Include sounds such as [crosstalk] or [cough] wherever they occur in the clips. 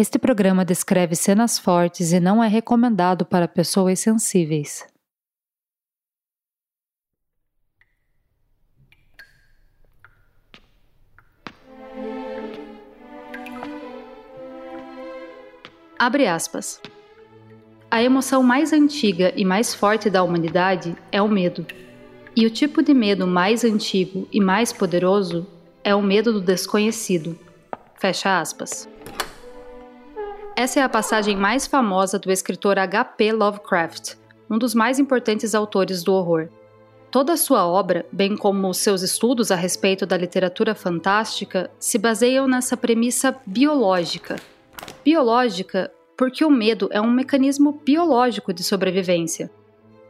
Este programa descreve cenas fortes e não é recomendado para pessoas sensíveis. Abre aspas. A emoção mais antiga e mais forte da humanidade é o medo. E o tipo de medo mais antigo e mais poderoso é o medo do desconhecido. Fecha aspas. Essa é a passagem mais famosa do escritor H.P. Lovecraft, um dos mais importantes autores do horror. Toda a sua obra, bem como seus estudos a respeito da literatura fantástica, se baseiam nessa premissa biológica. Biológica porque o medo é um mecanismo biológico de sobrevivência.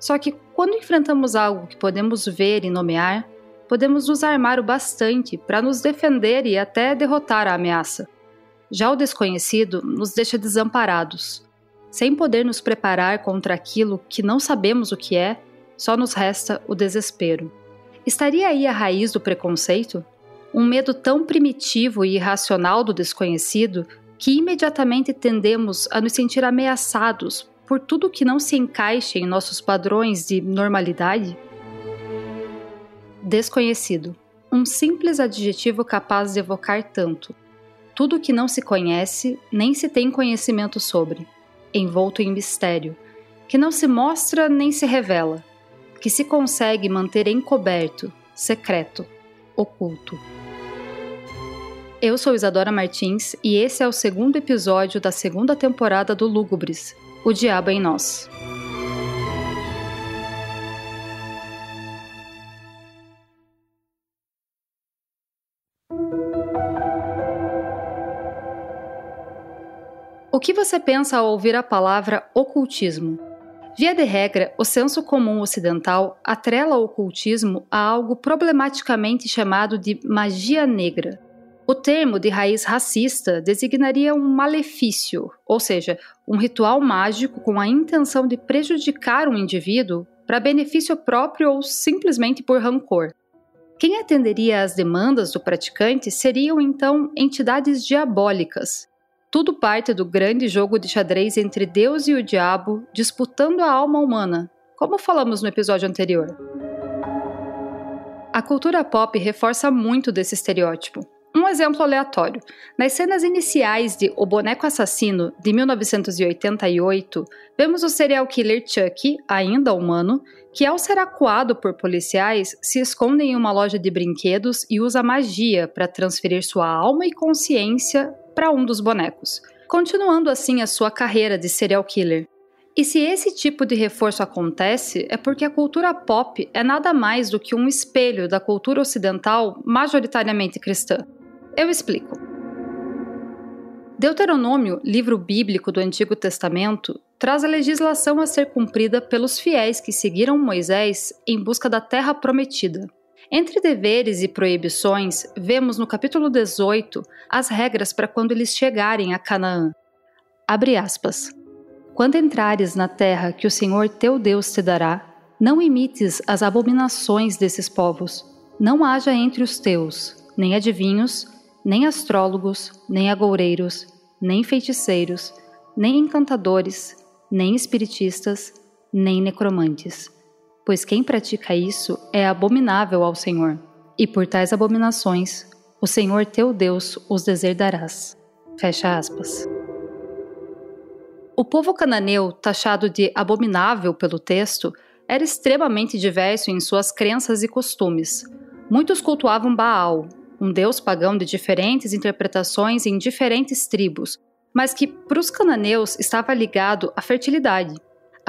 Só que quando enfrentamos algo que podemos ver e nomear, podemos nos armar o bastante para nos defender e até derrotar a ameaça. Já o desconhecido nos deixa desamparados. Sem poder nos preparar contra aquilo que não sabemos o que é, só nos resta o desespero. Estaria aí a raiz do preconceito? Um medo tão primitivo e irracional do desconhecido que imediatamente tendemos a nos sentir ameaçados por tudo que não se encaixe em nossos padrões de normalidade? Desconhecido. Um simples adjetivo capaz de evocar tanto. Tudo que não se conhece, nem se tem conhecimento sobre, envolto em mistério, que não se mostra nem se revela, que se consegue manter encoberto, secreto, oculto. Eu sou Isadora Martins e esse é o segundo episódio da segunda temporada do Lúgubres, O Diabo em Nós. O que você pensa ao ouvir a palavra ocultismo? Via de regra, o senso comum ocidental atrela o ocultismo a algo problematicamente chamado de magia negra o termo de raiz racista designaria um malefício, ou seja, um ritual mágico com a intenção de prejudicar um indivíduo para benefício próprio ou simplesmente por rancor. Quem atenderia às demandas do praticante seriam então entidades diabólicas. Tudo parte do grande jogo de xadrez entre Deus e o diabo disputando a alma humana, como falamos no episódio anterior. A cultura pop reforça muito desse estereótipo. Um exemplo aleatório. Nas cenas iniciais de O Boneco Assassino, de 1988, vemos o serial killer Chuck, ainda humano, que ao ser acuado por policiais, se esconde em uma loja de brinquedos e usa magia para transferir sua alma e consciência para um dos bonecos, continuando assim a sua carreira de serial killer. E se esse tipo de reforço acontece, é porque a cultura pop é nada mais do que um espelho da cultura ocidental majoritariamente cristã. Eu explico. Deuteronômio, livro bíblico do Antigo Testamento, traz a legislação a ser cumprida pelos fiéis que seguiram Moisés em busca da terra prometida. Entre deveres e proibições, vemos no capítulo 18 as regras para quando eles chegarem a Canaã. Abre aspas. Quando entrares na terra que o Senhor teu Deus te dará, não imites as abominações desses povos. Não haja entre os teus nem adivinhos, nem astrólogos, nem agoureiros, nem feiticeiros, nem encantadores, nem espiritistas, nem necromantes. Pois quem pratica isso é abominável ao Senhor, e por tais abominações o Senhor teu Deus os deserdarás. Fecha aspas. O povo cananeu, taxado de abominável pelo texto, era extremamente diverso em suas crenças e costumes. Muitos cultuavam Baal, um deus pagão de diferentes interpretações em diferentes tribos, mas que para os cananeus estava ligado à fertilidade.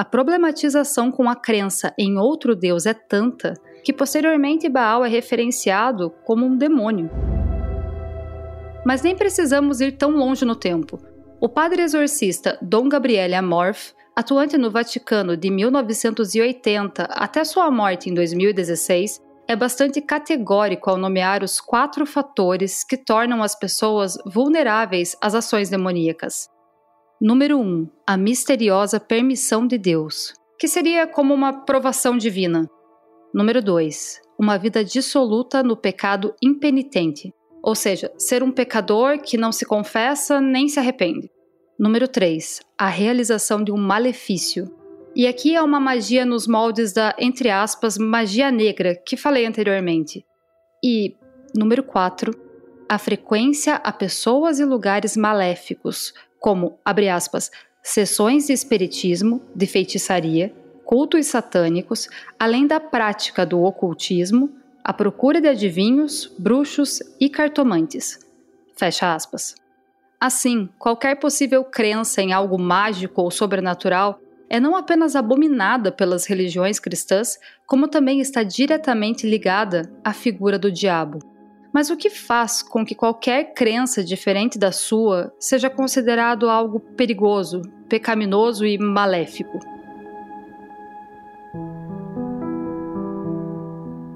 A problematização com a crença em outro deus é tanta que posteriormente Baal é referenciado como um demônio. Mas nem precisamos ir tão longe no tempo. O padre exorcista Dom Gabriele Amorf, atuante no Vaticano de 1980 até sua morte em 2016, é bastante categórico ao nomear os quatro fatores que tornam as pessoas vulneráveis às ações demoníacas. Número 1. Um, a misteriosa permissão de Deus, que seria como uma provação divina. Número 2. Uma vida dissoluta no pecado impenitente, ou seja, ser um pecador que não se confessa nem se arrepende. Número 3. A realização de um malefício. E aqui é uma magia nos moldes da, entre aspas, magia negra, que falei anteriormente. E, número 4. A frequência a pessoas e lugares maléficos, como, abre aspas, sessões de espiritismo, de feitiçaria, cultos satânicos, além da prática do ocultismo, a procura de adivinhos, bruxos e cartomantes. Fecha aspas. Assim, qualquer possível crença em algo mágico ou sobrenatural é não apenas abominada pelas religiões cristãs, como também está diretamente ligada à figura do diabo. Mas o que faz com que qualquer crença diferente da sua seja considerado algo perigoso, pecaminoso e maléfico?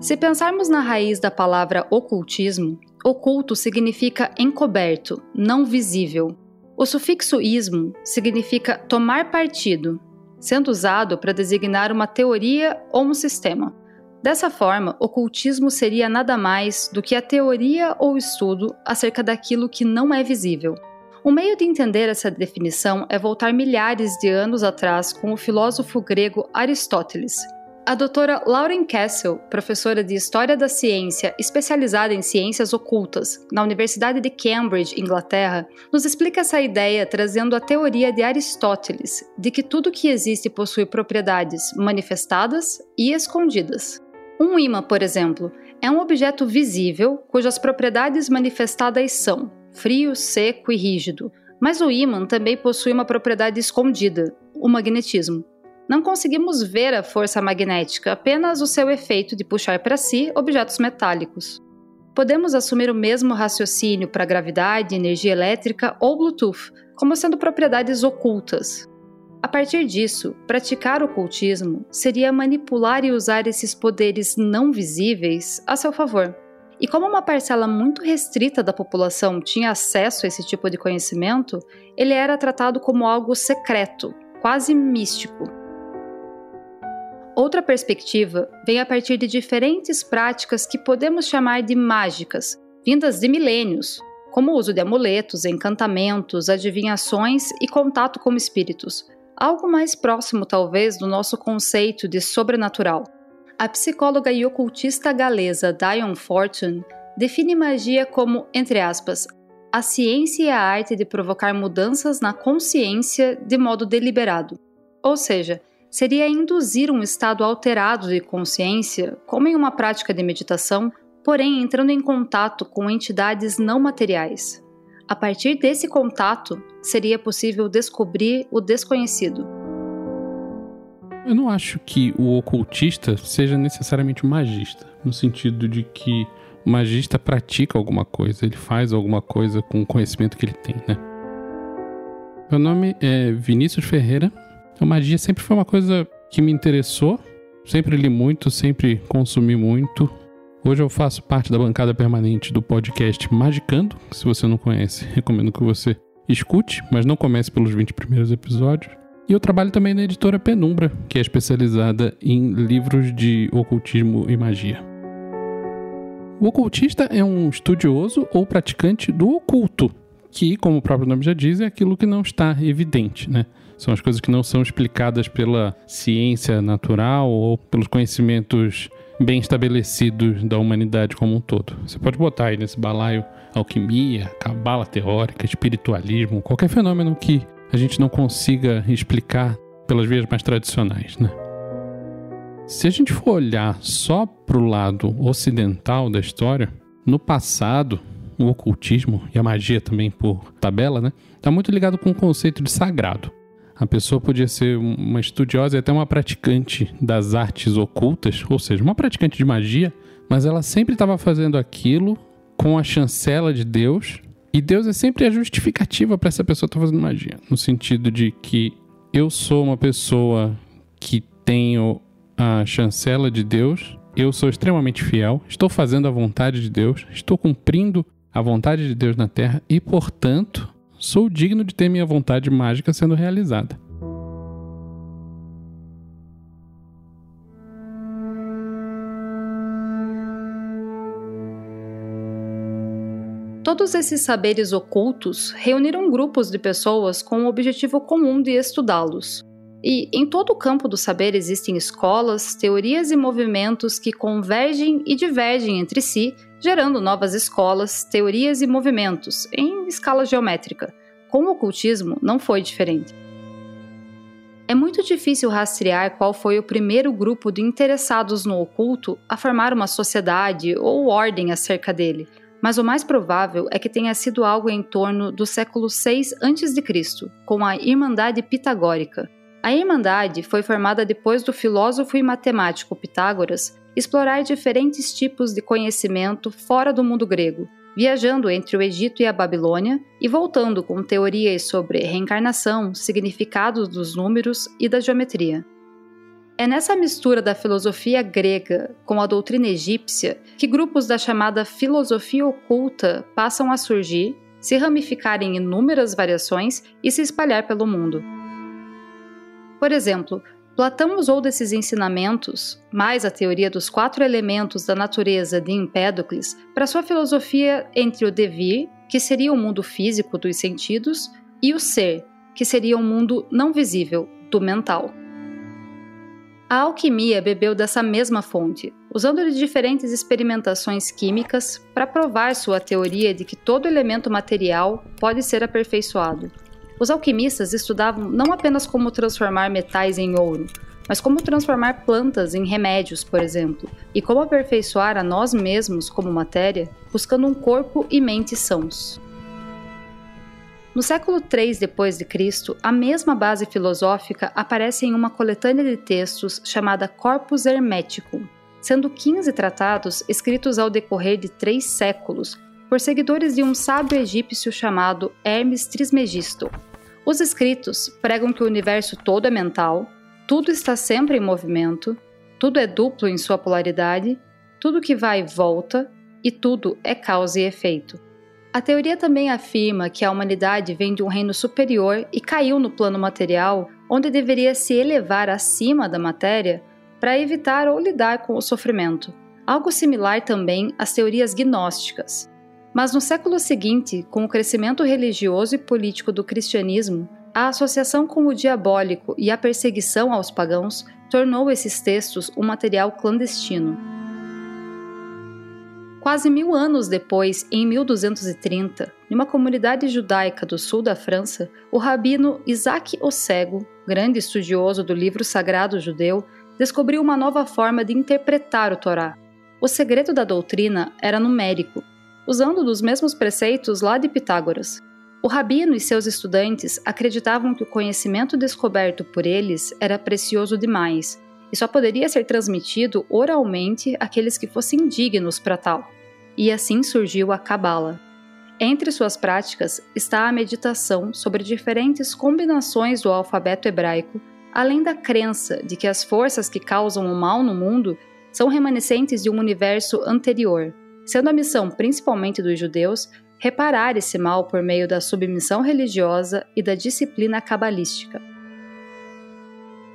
Se pensarmos na raiz da palavra ocultismo, oculto significa encoberto, não visível. O sufixo ismo significa tomar partido, sendo usado para designar uma teoria ou um sistema. Dessa forma, ocultismo seria nada mais do que a teoria ou estudo acerca daquilo que não é visível. Um meio de entender essa definição é voltar milhares de anos atrás com o filósofo grego Aristóteles, a doutora Lauren Castle, professora de História da Ciência especializada em ciências ocultas na Universidade de Cambridge, Inglaterra, nos explica essa ideia trazendo a teoria de Aristóteles de que tudo que existe possui propriedades manifestadas e escondidas. Um ímã, por exemplo, é um objeto visível cujas propriedades manifestadas são frio, seco e rígido, mas o ímã também possui uma propriedade escondida, o magnetismo. Não conseguimos ver a força magnética, apenas o seu efeito de puxar para si objetos metálicos. Podemos assumir o mesmo raciocínio para gravidade, energia elétrica ou Bluetooth, como sendo propriedades ocultas. A partir disso, praticar ocultismo seria manipular e usar esses poderes não visíveis a seu favor. E como uma parcela muito restrita da população tinha acesso a esse tipo de conhecimento, ele era tratado como algo secreto, quase místico. Outra perspectiva vem a partir de diferentes práticas que podemos chamar de mágicas, vindas de milênios, como o uso de amuletos, encantamentos, adivinhações e contato com espíritos, algo mais próximo talvez do nosso conceito de sobrenatural. A psicóloga e ocultista galesa Diane Fortune define magia como, entre aspas, a ciência e a arte de provocar mudanças na consciência de modo deliberado. Ou seja, seria induzir um estado alterado de consciência, como em uma prática de meditação, porém entrando em contato com entidades não materiais. A partir desse contato, seria possível descobrir o desconhecido. Eu não acho que o ocultista seja necessariamente um magista, no sentido de que o magista pratica alguma coisa, ele faz alguma coisa com o conhecimento que ele tem, né? Meu nome é Vinícius Ferreira, a magia sempre foi uma coisa que me interessou. Sempre li muito, sempre consumi muito. Hoje eu faço parte da bancada permanente do podcast Magicando. Se você não conhece, recomendo que você escute, mas não comece pelos 20 primeiros episódios. E eu trabalho também na editora Penumbra, que é especializada em livros de ocultismo e magia. O ocultista é um estudioso ou praticante do oculto, que, como o próprio nome já diz, é aquilo que não está evidente, né? São as coisas que não são explicadas pela ciência natural ou pelos conhecimentos bem estabelecidos da humanidade como um todo. Você pode botar aí nesse balaio alquimia, cabala teórica, espiritualismo, qualquer fenômeno que a gente não consiga explicar pelas vias mais tradicionais, né? Se a gente for olhar só para o lado ocidental da história, no passado, o ocultismo e a magia também por tabela, né, está muito ligado com o conceito de sagrado. A pessoa podia ser uma estudiosa e até uma praticante das artes ocultas, ou seja, uma praticante de magia, mas ela sempre estava fazendo aquilo com a chancela de Deus, e Deus é sempre a justificativa para essa pessoa estar tá fazendo magia, no sentido de que eu sou uma pessoa que tenho a chancela de Deus, eu sou extremamente fiel, estou fazendo a vontade de Deus, estou cumprindo a vontade de Deus na terra e, portanto, sou digno de ter minha vontade mágica sendo realizada. Todos esses saberes ocultos reuniram grupos de pessoas com o objetivo comum de estudá-los. E em todo o campo do saber existem escolas, teorias e movimentos que convergem e divergem entre si, gerando novas escolas, teorias e movimentos em escala geométrica. Com o ocultismo, não foi diferente. É muito difícil rastrear qual foi o primeiro grupo de interessados no oculto a formar uma sociedade ou ordem acerca dele, mas o mais provável é que tenha sido algo em torno do século 6 a.C., com a Irmandade Pitagórica. A Irmandade foi formada depois do filósofo e matemático Pitágoras explorar diferentes tipos de conhecimento fora do mundo grego, viajando entre o Egito e a Babilônia e voltando com teorias sobre reencarnação, significados dos números e da geometria. É nessa mistura da filosofia grega com a doutrina egípcia que grupos da chamada filosofia oculta passam a surgir, se ramificar em inúmeras variações e se espalhar pelo mundo. Por exemplo, Platão usou desses ensinamentos, mais a teoria dos quatro elementos da natureza de Empédocles, para sua filosofia entre o devir, que seria o mundo físico dos sentidos, e o ser, que seria o mundo não visível, do mental. A alquimia bebeu dessa mesma fonte, usando de diferentes experimentações químicas para provar sua teoria de que todo elemento material pode ser aperfeiçoado. Os alquimistas estudavam não apenas como transformar metais em ouro, mas como transformar plantas em remédios, por exemplo, e como aperfeiçoar a nós mesmos como matéria, buscando um corpo e mente sãos. No século III depois de Cristo, a mesma base filosófica aparece em uma coletânea de textos chamada Corpus Hermeticum, sendo 15 tratados escritos ao decorrer de três séculos por seguidores de um sábio egípcio chamado Hermes Trismegisto. Os escritos pregam que o universo todo é mental, tudo está sempre em movimento, tudo é duplo em sua polaridade, tudo que vai e volta e tudo é causa e efeito. A teoria também afirma que a humanidade vem de um reino superior e caiu no plano material, onde deveria se elevar acima da matéria para evitar ou lidar com o sofrimento. Algo similar também às teorias gnósticas, mas no século seguinte, com o crescimento religioso e político do cristianismo, a associação com o diabólico e a perseguição aos pagãos tornou esses textos um material clandestino. Quase mil anos depois, em 1230, em uma comunidade judaica do sul da França, o rabino Isaac o Cego, grande estudioso do livro sagrado judeu, descobriu uma nova forma de interpretar o Torá. O segredo da doutrina era numérico usando dos mesmos preceitos lá de Pitágoras. O rabino e seus estudantes acreditavam que o conhecimento descoberto por eles era precioso demais e só poderia ser transmitido oralmente àqueles que fossem dignos para tal. E assim surgiu a Cabala. Entre suas práticas está a meditação sobre diferentes combinações do alfabeto hebraico, além da crença de que as forças que causam o mal no mundo são remanescentes de um universo anterior, sendo a missão principalmente dos judeus reparar esse mal por meio da submissão religiosa e da disciplina cabalística.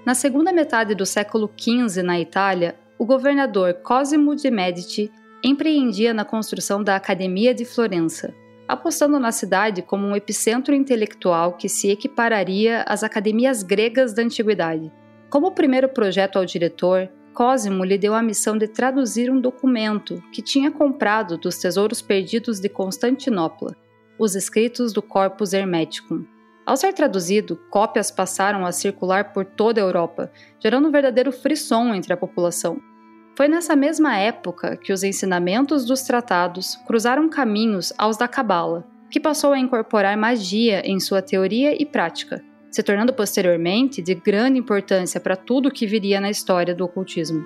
Na segunda metade do século XV, na Itália, o governador Cosimo de Medici empreendia na construção da Academia de Florença, apostando na cidade como um epicentro intelectual que se equipararia às academias gregas da antiguidade. Como primeiro projeto ao diretor, Cosimo lhe deu a missão de traduzir um documento que tinha comprado dos tesouros perdidos de Constantinopla, os escritos do Corpus Hermeticum. Ao ser traduzido, cópias passaram a circular por toda a Europa, gerando um verdadeiro frisson entre a população. Foi nessa mesma época que os ensinamentos dos tratados cruzaram caminhos aos da Cabala, que passou a incorporar magia em sua teoria e prática, se tornando posteriormente de grande importância para tudo o que viria na história do ocultismo.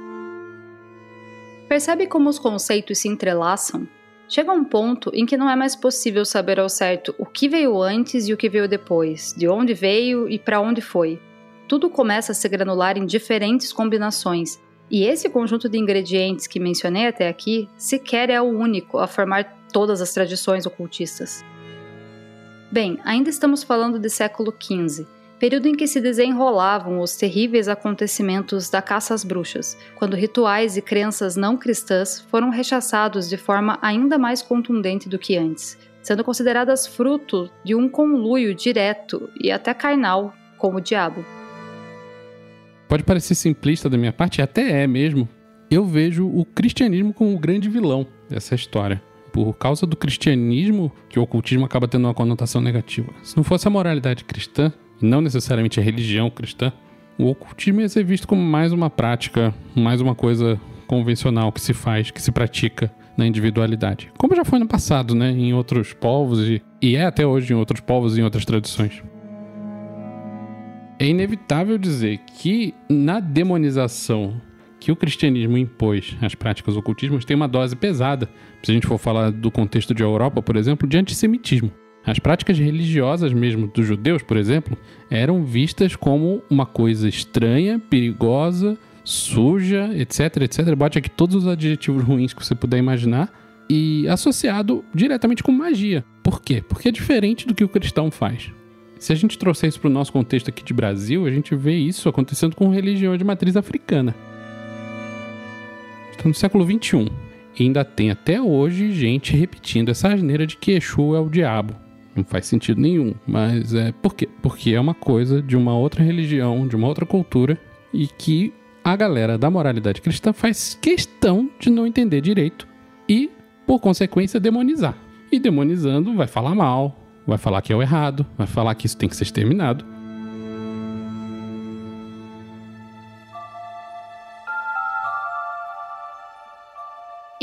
Percebe como os conceitos se entrelaçam? Chega um ponto em que não é mais possível saber ao certo o que veio antes e o que veio depois, de onde veio e para onde foi. Tudo começa a se granular em diferentes combinações, e esse conjunto de ingredientes que mencionei até aqui sequer é o único a formar todas as tradições ocultistas. Bem, ainda estamos falando de século XV, período em que se desenrolavam os terríveis acontecimentos da caça às bruxas, quando rituais e crenças não cristãs foram rechaçados de forma ainda mais contundente do que antes. sendo consideradas fruto de um conluio direto e até carnal com o diabo. Pode parecer simplista da minha parte, até é mesmo. Eu vejo o cristianismo como o grande vilão dessa história. Por causa do cristianismo, que o ocultismo acaba tendo uma conotação negativa. Se não fosse a moralidade cristã, e não necessariamente a religião cristã, o ocultismo ia ser visto como mais uma prática, mais uma coisa convencional que se faz, que se pratica na individualidade. Como já foi no passado, né? Em outros povos e, e é até hoje em outros povos e em outras tradições. É inevitável dizer que na demonização que o cristianismo impôs às práticas ocultismos tem uma dose pesada, se a gente for falar do contexto de Europa, por exemplo, de antissemitismo. As práticas religiosas mesmo dos judeus, por exemplo, eram vistas como uma coisa estranha, perigosa, suja, etc, etc. Bote aqui todos os adjetivos ruins que você puder imaginar e associado diretamente com magia. Por quê? Porque é diferente do que o cristão faz. Se a gente trouxer isso para o nosso contexto aqui de Brasil, a gente vê isso acontecendo com religiões de matriz africana. Está no século XXI. Ainda tem até hoje gente repetindo essa asneira de que Exu é o diabo. Não faz sentido nenhum, mas é por quê? Porque é uma coisa de uma outra religião, de uma outra cultura e que a galera da moralidade cristã faz questão de não entender direito e, por consequência, demonizar. E demonizando vai falar mal, vai falar que é o errado, vai falar que isso tem que ser exterminado.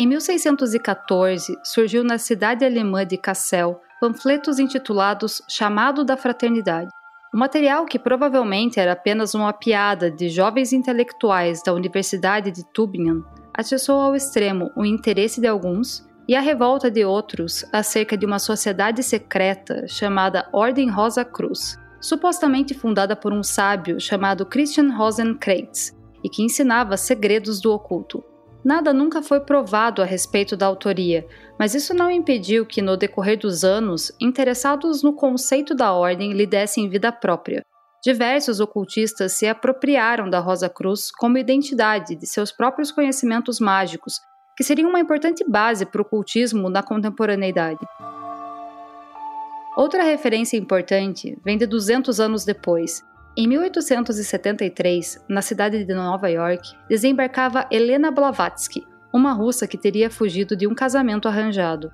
Em 1614, surgiu na cidade alemã de Kassel panfletos intitulados Chamado da Fraternidade. O material, que provavelmente era apenas uma piada de jovens intelectuais da Universidade de Tübingen, atiçou ao extremo o interesse de alguns e a revolta de outros acerca de uma sociedade secreta chamada Ordem Rosa Cruz, supostamente fundada por um sábio chamado Christian Rosenkreuz e que ensinava segredos do oculto. Nada nunca foi provado a respeito da autoria, mas isso não impediu que, no decorrer dos anos, interessados no conceito da ordem lhe dessem vida própria. Diversos ocultistas se apropriaram da Rosa Cruz como identidade de seus próprios conhecimentos mágicos, que seriam uma importante base para o ocultismo na contemporaneidade. Outra referência importante vem de 200 anos depois, em 1873, na cidade de Nova York, desembarcava Helena Blavatsky, uma russa que teria fugido de um casamento arranjado.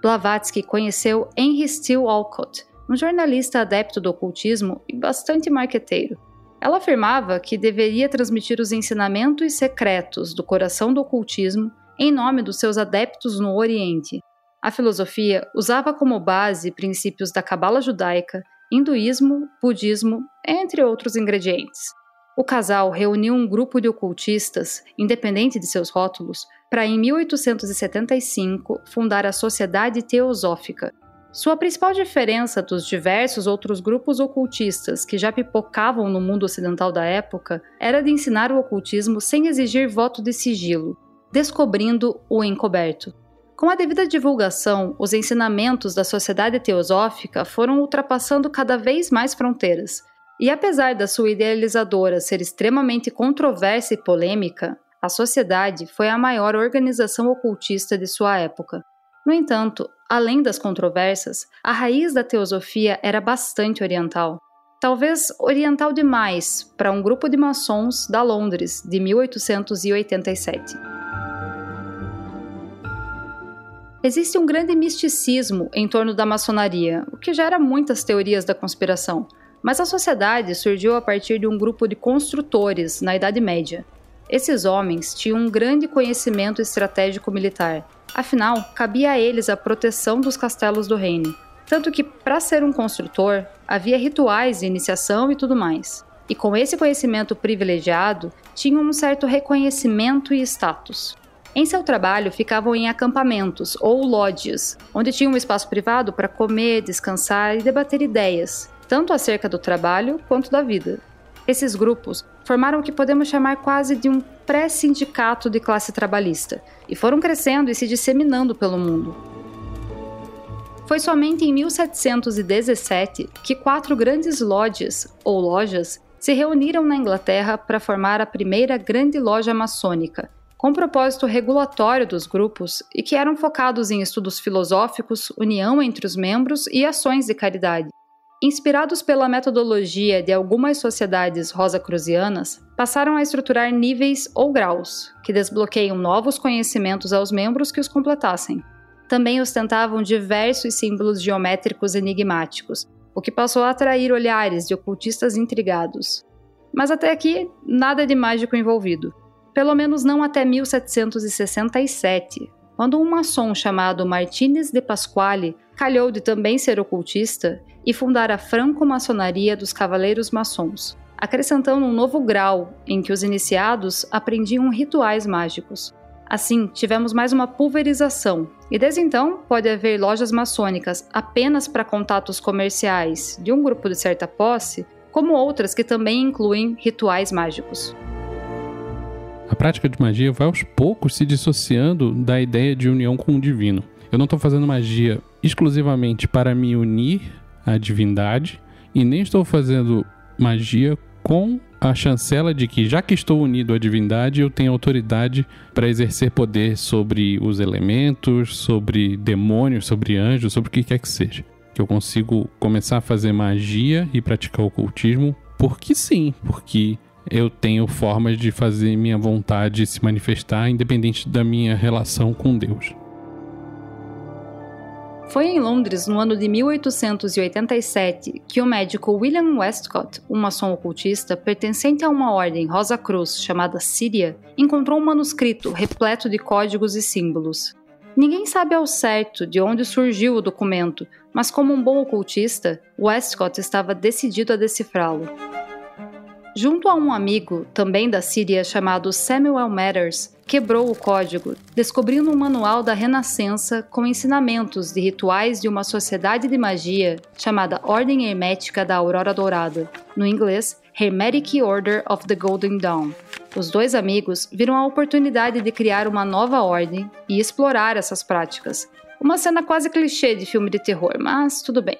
Blavatsky conheceu Henry Steele Olcott, um jornalista adepto do ocultismo e bastante marqueteiro. Ela afirmava que deveria transmitir os ensinamentos secretos do coração do ocultismo em nome dos seus adeptos no Oriente. A filosofia usava como base princípios da cabala judaica, hinduísmo, budismo, entre outros ingredientes. O casal reuniu um grupo de ocultistas, independente de seus rótulos, para em 1875 fundar a Sociedade Teosófica. Sua principal diferença dos diversos outros grupos ocultistas que já pipocavam no mundo ocidental da época era de ensinar o ocultismo sem exigir voto de sigilo, descobrindo o encoberto. Com a devida divulgação, os ensinamentos da sociedade teosófica foram ultrapassando cada vez mais fronteiras. E apesar da sua idealizadora ser extremamente controversa e polêmica, a sociedade foi a maior organização ocultista de sua época. No entanto, além das controvérsias, a raiz da teosofia era bastante oriental. Talvez oriental demais para um grupo de maçons da Londres de 1887. Existe um grande misticismo em torno da maçonaria, o que gera muitas teorias da conspiração. Mas a sociedade surgiu a partir de um grupo de construtores na Idade Média. Esses homens tinham um grande conhecimento estratégico militar, afinal, cabia a eles a proteção dos castelos do reino. Tanto que, para ser um construtor, havia rituais de iniciação e tudo mais. E com esse conhecimento privilegiado, tinham um certo reconhecimento e status. Em seu trabalho, ficavam em acampamentos ou lodges, onde tinham um espaço privado para comer, descansar e debater ideias, tanto acerca do trabalho quanto da vida. Esses grupos formaram o que podemos chamar quase de um pré-sindicato de classe trabalhista e foram crescendo e se disseminando pelo mundo. Foi somente em 1717 que quatro grandes lodges, ou lojas, se reuniram na Inglaterra para formar a primeira grande loja maçônica, com propósito regulatório dos grupos e que eram focados em estudos filosóficos, união entre os membros e ações de caridade. Inspirados pela metodologia de algumas sociedades rosacruzianas, passaram a estruturar níveis ou graus, que desbloqueiam novos conhecimentos aos membros que os completassem. Também ostentavam diversos símbolos geométricos enigmáticos, o que passou a atrair olhares de ocultistas intrigados. Mas até aqui, nada de mágico envolvido. Pelo menos não até 1767, quando um maçom chamado Martínez de Pasquale calhou de também ser ocultista e fundar a franco-maçonaria dos Cavaleiros Maçons, acrescentando um novo grau em que os iniciados aprendiam rituais mágicos. Assim, tivemos mais uma pulverização, e desde então pode haver lojas maçônicas apenas para contatos comerciais de um grupo de certa posse, como outras que também incluem rituais mágicos. A prática de magia vai aos poucos se dissociando da ideia de união com o divino. Eu não estou fazendo magia exclusivamente para me unir à divindade e nem estou fazendo magia com a chancela de que, já que estou unido à divindade, eu tenho autoridade para exercer poder sobre os elementos, sobre demônios, sobre anjos, sobre o que quer que seja. Que eu consigo começar a fazer magia e praticar ocultismo porque sim, porque eu tenho formas de fazer minha vontade se manifestar independente da minha relação com Deus. Foi em Londres, no ano de 1887, que o médico William Westcott, um maçom ocultista pertencente a uma ordem Rosa Cruz chamada Síria, encontrou um manuscrito repleto de códigos e símbolos. Ninguém sabe ao certo de onde surgiu o documento, mas como um bom ocultista, Westcott estava decidido a decifrá-lo. Junto a um amigo, também da Síria, chamado Samuel Matters, quebrou o código, descobrindo um manual da Renascença com ensinamentos de rituais de uma sociedade de magia chamada Ordem Hermética da Aurora Dourada, no inglês Hermetic Order of the Golden Dawn. Os dois amigos viram a oportunidade de criar uma nova ordem e explorar essas práticas. Uma cena quase clichê de filme de terror, mas tudo bem.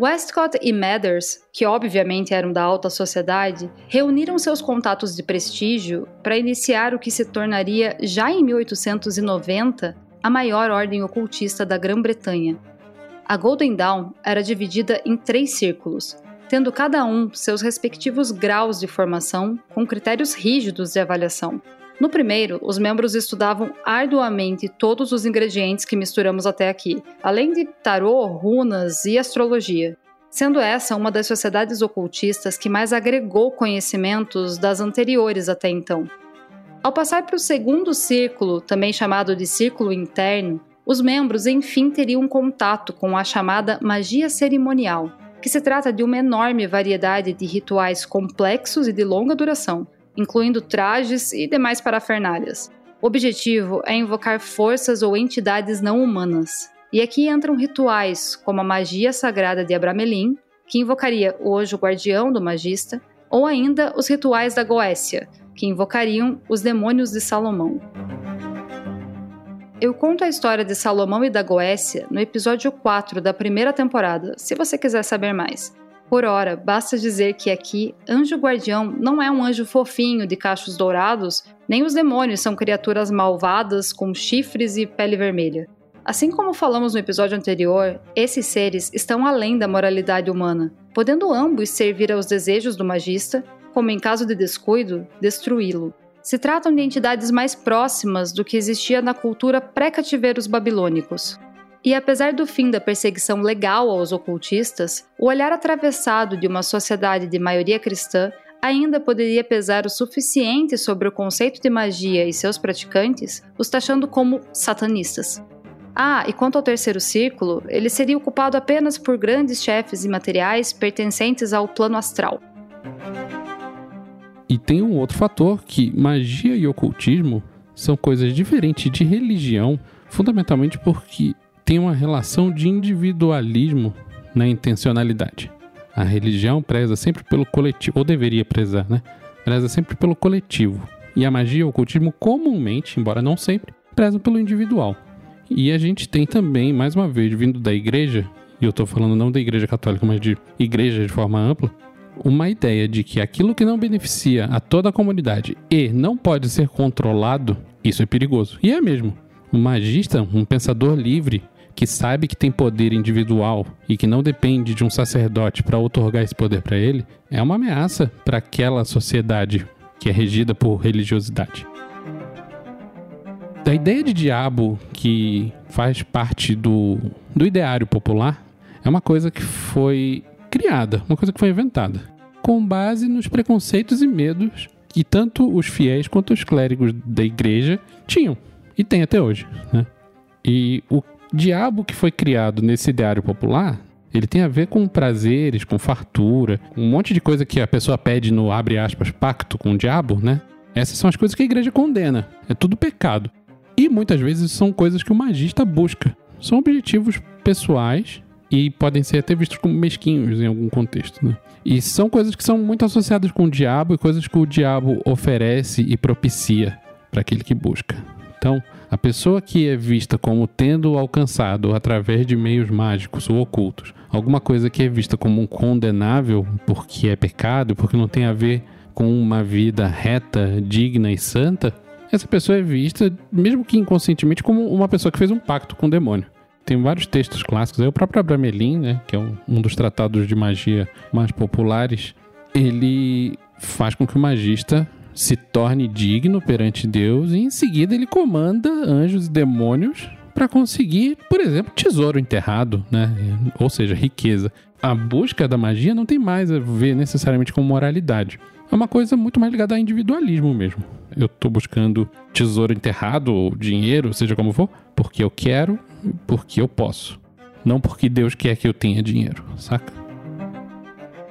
Westcott e Mathers, que obviamente eram da alta sociedade, reuniram seus contatos de prestígio para iniciar o que se tornaria, já em 1890, a maior ordem ocultista da Grã-Bretanha. A Golden Dawn era dividida em três círculos, tendo cada um seus respectivos graus de formação com critérios rígidos de avaliação. No primeiro, os membros estudavam arduamente todos os ingredientes que misturamos até aqui, além de tarô, runas e astrologia. Sendo essa uma das sociedades ocultistas que mais agregou conhecimentos das anteriores até então. Ao passar para o segundo círculo, também chamado de círculo interno, os membros enfim teriam contato com a chamada magia cerimonial, que se trata de uma enorme variedade de rituais complexos e de longa duração, incluindo trajes e demais parafernálias. O objetivo é invocar forças ou entidades não humanas. E aqui entram rituais como a magia sagrada de Abramelin, que invocaria o guardião do magista, ou ainda os rituais da Goécia, que invocariam os demônios de Salomão. Eu conto a história de Salomão e da Goécia no episódio 4 da primeira temporada, se você quiser saber mais. Por ora, basta dizer que aqui, anjo guardião não é um anjo fofinho de cachos dourados, nem os demônios são criaturas malvadas com chifres e pele vermelha. Assim como falamos no episódio anterior, esses seres estão além da moralidade humana, podendo ambos servir aos desejos do magista, como em caso de descuido, destruí-lo. Se tratam de entidades mais próximas do que existia na cultura pré-cativeiros babilônicos. E apesar do fim da perseguição legal aos ocultistas, o olhar atravessado de uma sociedade de maioria cristã ainda poderia pesar o suficiente sobre o conceito de magia e seus praticantes, os taxando como satanistas. Ah, e quanto ao terceiro círculo, ele seria ocupado apenas por grandes chefes imateriais pertencentes ao plano astral. E tem um outro fator que magia e ocultismo são coisas diferentes de religião, fundamentalmente porque tem uma relação de individualismo na intencionalidade. A religião preza sempre pelo coletivo, ou deveria prezar, né? Preza sempre pelo coletivo. E a magia e o ocultismo comumente, embora não sempre, prezam pelo individual. E a gente tem também, mais uma vez, vindo da igreja, e eu estou falando não da igreja católica, mas de igreja de forma ampla, uma ideia de que aquilo que não beneficia a toda a comunidade e não pode ser controlado, isso é perigoso. E é mesmo. Um magista, um pensador livre, que sabe que tem poder individual e que não depende de um sacerdote para otorgar esse poder para ele, é uma ameaça para aquela sociedade que é regida por religiosidade. A ideia de diabo que faz parte do, do ideário popular é uma coisa que foi criada, uma coisa que foi inventada, com base nos preconceitos e medos que tanto os fiéis quanto os clérigos da igreja tinham e tem até hoje. Né? E o diabo que foi criado nesse ideário popular ele tem a ver com prazeres, com fartura, um monte de coisa que a pessoa pede no abre aspas pacto com o diabo, né? Essas são as coisas que a igreja condena. É tudo pecado. E muitas vezes são coisas que o magista busca. São objetivos pessoais e podem ser até vistos como mesquinhos em algum contexto, né? E são coisas que são muito associadas com o diabo e coisas que o diabo oferece e propicia para aquele que busca. Então, a pessoa que é vista como tendo alcançado através de meios mágicos ou ocultos alguma coisa que é vista como um condenável porque é pecado, porque não tem a ver com uma vida reta, digna e santa, essa pessoa é vista, mesmo que inconscientemente, como uma pessoa que fez um pacto com o demônio. Tem vários textos clássicos, aí o próprio Abramelin, né, que é um, um dos tratados de magia mais populares, ele faz com que o magista se torne digno perante Deus e em seguida ele comanda anjos e demônios para conseguir, por exemplo, tesouro enterrado, né? Ou seja, riqueza. A busca da magia não tem mais a ver necessariamente com moralidade. É uma coisa muito mais ligada a individualismo mesmo. Eu estou buscando tesouro enterrado ou dinheiro, seja como for, porque eu quero, porque eu posso. Não porque Deus quer que eu tenha dinheiro, saca?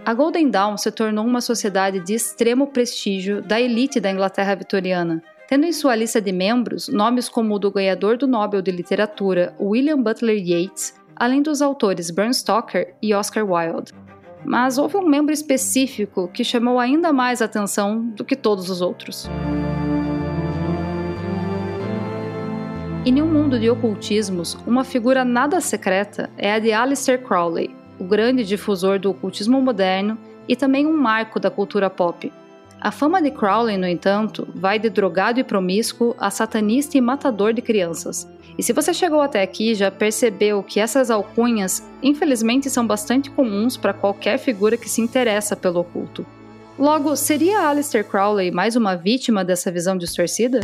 A Golden Dawn se tornou uma sociedade de extremo prestígio da elite da Inglaterra vitoriana, tendo em sua lista de membros nomes como o do ganhador do Nobel de Literatura William Butler Yeats, além dos autores Bram Stoker e Oscar Wilde. Mas houve um membro específico que chamou ainda mais atenção do que todos os outros. em um mundo de ocultismos, uma figura nada secreta é a de Aleister Crowley, o grande difusor do ocultismo moderno e também um marco da cultura pop. A fama de Crowley, no entanto, vai de drogado e promíscuo a satanista e matador de crianças. E se você chegou até aqui, já percebeu que essas alcunhas, infelizmente, são bastante comuns para qualquer figura que se interessa pelo oculto. Logo, seria Aleister Crowley mais uma vítima dessa visão distorcida?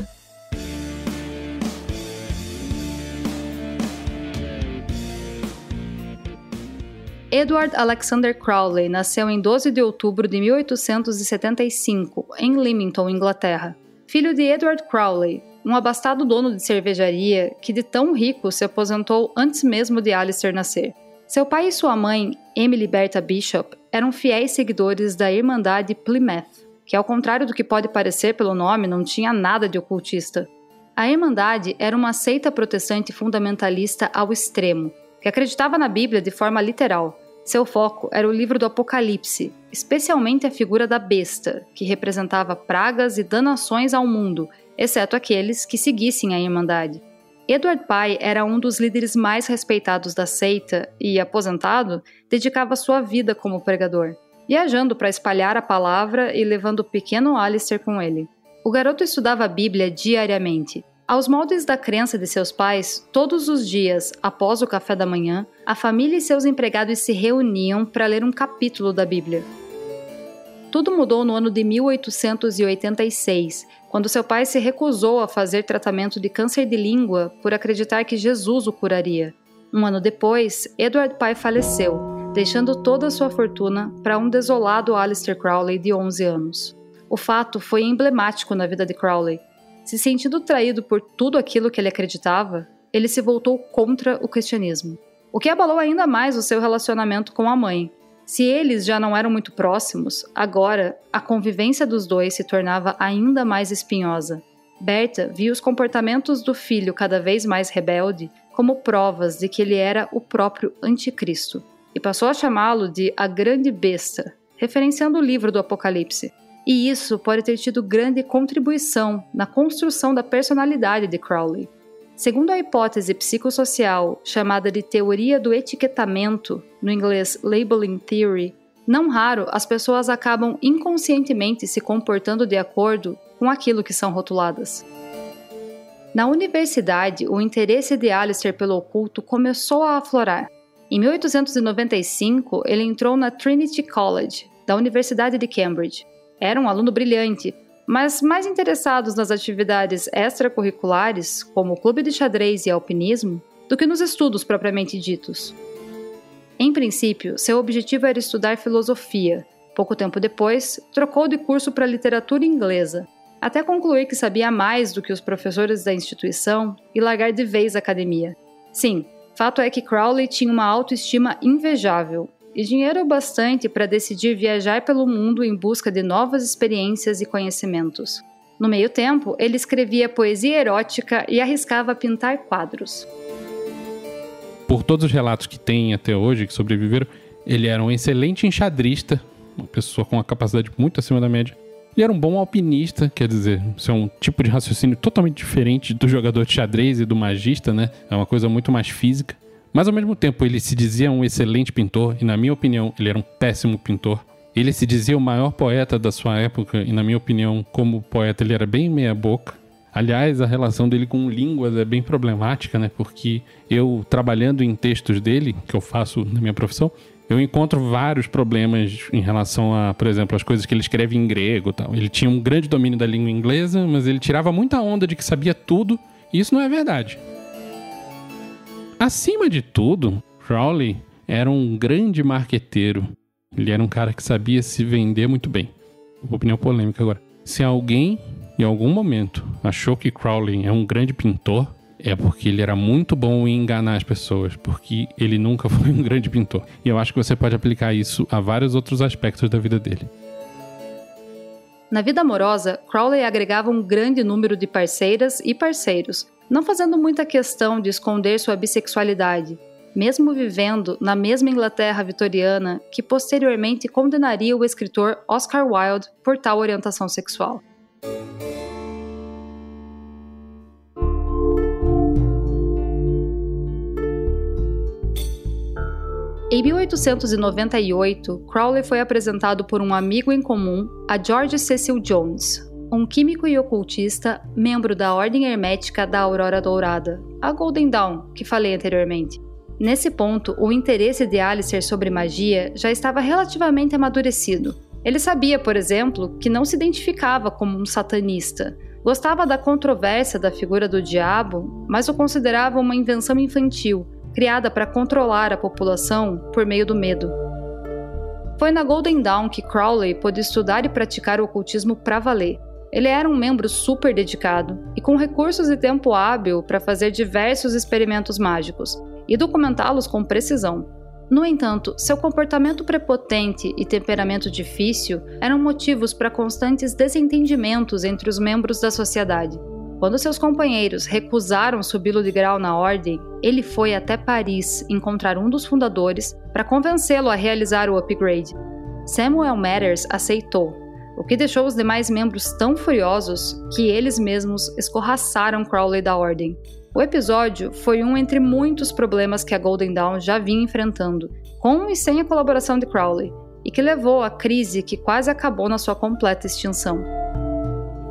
Edward Alexander Crowley nasceu em 12 de outubro de 1875, em Leamington, Inglaterra. Filho de Edward Crowley, um abastado dono de cervejaria que de tão rico se aposentou antes mesmo de Alistair nascer. Seu pai e sua mãe, Emily Bertha Bishop, eram fiéis seguidores da Irmandade Plymouth, que ao contrário do que pode parecer pelo nome, não tinha nada de ocultista. A Irmandade era uma seita protestante fundamentalista ao extremo, que acreditava na Bíblia de forma literal, seu foco era o livro do Apocalipse, especialmente a figura da besta, que representava pragas e danações ao mundo, exceto aqueles que seguissem a Irmandade. Edward Pye era um dos líderes mais respeitados da seita e, aposentado, dedicava sua vida como pregador, viajando para espalhar a palavra e levando o pequeno Alistair com ele. O garoto estudava a Bíblia diariamente, aos moldes da crença de seus pais, todos os dias, após o café da manhã, a família e seus empregados se reuniam para ler um capítulo da Bíblia. Tudo mudou no ano de 1886, quando seu pai se recusou a fazer tratamento de câncer de língua por acreditar que Jesus o curaria. Um ano depois, Edward Pye faleceu, deixando toda a sua fortuna para um desolado Aleister Crowley de 11 anos. O fato foi emblemático na vida de Crowley, se sentindo traído por tudo aquilo que ele acreditava, ele se voltou contra o cristianismo, o que abalou ainda mais o seu relacionamento com a mãe. Se eles já não eram muito próximos, agora a convivência dos dois se tornava ainda mais espinhosa. Berta via os comportamentos do filho cada vez mais rebelde como provas de que ele era o próprio anticristo e passou a chamá-lo de a grande besta, referenciando o livro do Apocalipse, e isso pode ter tido grande contribuição na construção da personalidade de Crowley. Segundo a hipótese psicossocial chamada de teoria do etiquetamento, no inglês labeling theory, Não raro, as pessoas acabam inconscientemente se comportando de acordo com aquilo que são rotuladas. Na universidade, o interesse de Alistair pelo oculto começou a aflorar. Em 1895, ele entrou na Trinity College, da Universidade de Cambridge. Era um aluno brilhante, mas mais interessados nas atividades extracurriculares, como o clube de xadrez e alpinismo, do que nos estudos propriamente ditos. Em princípio, seu objetivo era estudar filosofia. Pouco tempo depois, trocou de curso para literatura inglesa, até concluir que sabia mais do que os professores da instituição e largar de vez a academia. Sim, fato é que Crowley tinha uma autoestima invejável e dinheiro bastante para decidir viajar pelo mundo em busca de novas experiências e conhecimentos. No meio tempo, ele escrevia poesia erótica e arriscava pintar quadros. Por todos os relatos que tem até hoje que sobreviveram, ele era um excelente enxadrista, uma pessoa com uma capacidade muito acima da média. Ele era um bom alpinista, quer dizer, isso é um tipo de raciocínio totalmente diferente do jogador de xadrez e do magista, né? É uma coisa muito mais física. Mas ao mesmo tempo ele se dizia um excelente pintor, e na minha opinião ele era um péssimo pintor. Ele se dizia o maior poeta da sua época, e na minha opinião, como poeta, ele era bem meia-boca. Aliás, a relação dele com línguas é bem problemática, né? Porque eu, trabalhando em textos dele, que eu faço na minha profissão, eu encontro vários problemas em relação a, por exemplo, as coisas que ele escreve em grego tal. Ele tinha um grande domínio da língua inglesa, mas ele tirava muita onda de que sabia tudo, e isso não é verdade. Acima de tudo, Crowley era um grande marqueteiro. Ele era um cara que sabia se vender muito bem. Opinião polêmica agora. Se alguém, em algum momento, achou que Crowley é um grande pintor, é porque ele era muito bom em enganar as pessoas, porque ele nunca [laughs] foi um grande pintor. E eu acho que você pode aplicar isso a vários outros aspectos da vida dele. Na vida amorosa, Crowley agregava um grande número de parceiras e parceiros, não fazendo muita questão de esconder sua bissexualidade, mesmo vivendo na mesma Inglaterra vitoriana que posteriormente condenaria o escritor Oscar Wilde por tal orientação sexual. Em 1898, Crowley foi apresentado por um amigo em comum a George Cecil Jones, um químico e ocultista, membro da Ordem Hermética da Aurora Dourada, a Golden Dawn, que falei anteriormente. Nesse ponto, o interesse de Alistair sobre magia já estava relativamente amadurecido. Ele sabia, por exemplo, que não se identificava como um satanista. Gostava da controvérsia da figura do diabo, mas o considerava uma invenção infantil, criada para controlar a população por meio do medo. Foi na Golden Dawn que Crowley pôde estudar e praticar o ocultismo para valer. Ele era um membro super dedicado e com recursos e tempo hábil para fazer diversos experimentos mágicos e documentá-los com precisão. No entanto, seu comportamento prepotente e temperamento difícil eram motivos para constantes desentendimentos entre os membros da sociedade. Quando seus companheiros recusaram subi-lo de grau na ordem, ele foi até Paris encontrar um dos fundadores para convencê-lo a realizar o upgrade. Samuel Matters aceitou, o que deixou os demais membros tão furiosos que eles mesmos escorraçaram Crowley da Ordem. O episódio foi um entre muitos problemas que a Golden Dawn já vinha enfrentando, com e sem a colaboração de Crowley, e que levou à crise que quase acabou na sua completa extinção.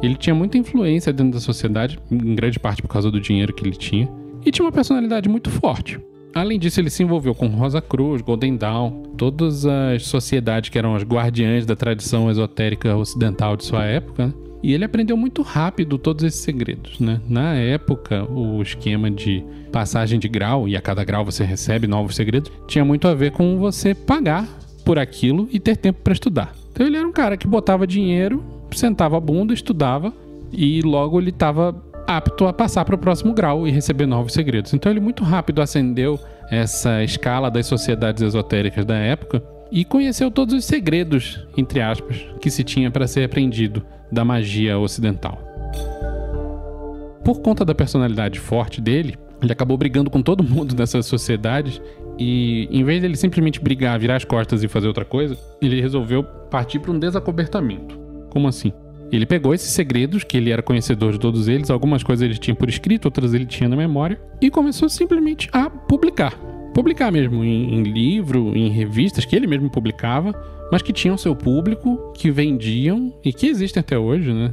Ele tinha muita influência dentro da sociedade, em grande parte por causa do dinheiro que ele tinha, e tinha uma personalidade muito forte. Além disso, ele se envolveu com Rosa Cruz, Golden Dawn, todas as sociedades que eram as guardiãs da tradição esotérica ocidental de sua época. Né? E ele aprendeu muito rápido todos esses segredos, né? Na época, o esquema de passagem de grau, e a cada grau você recebe novos segredos, tinha muito a ver com você pagar por aquilo e ter tempo para estudar. Então ele era um cara que botava dinheiro, sentava a bunda, estudava, e logo ele estava apto a passar para o próximo grau e receber novos segredos. Então ele muito rápido ascendeu essa escala das sociedades esotéricas da época e conheceu todos os segredos, entre aspas, que se tinha para ser aprendido da magia ocidental. Por conta da personalidade forte dele, ele acabou brigando com todo mundo [laughs] nessas sociedades e, em vez dele simplesmente brigar, virar as costas e fazer outra coisa, ele resolveu partir para um desacobertamento. Como assim? Ele pegou esses segredos, que ele era conhecedor de todos eles, algumas coisas ele tinha por escrito, outras ele tinha na memória, e começou simplesmente a publicar. publicar mesmo em, em livro, em revistas que ele mesmo publicava, mas que tinham seu público, que vendiam e que existem até hoje, né?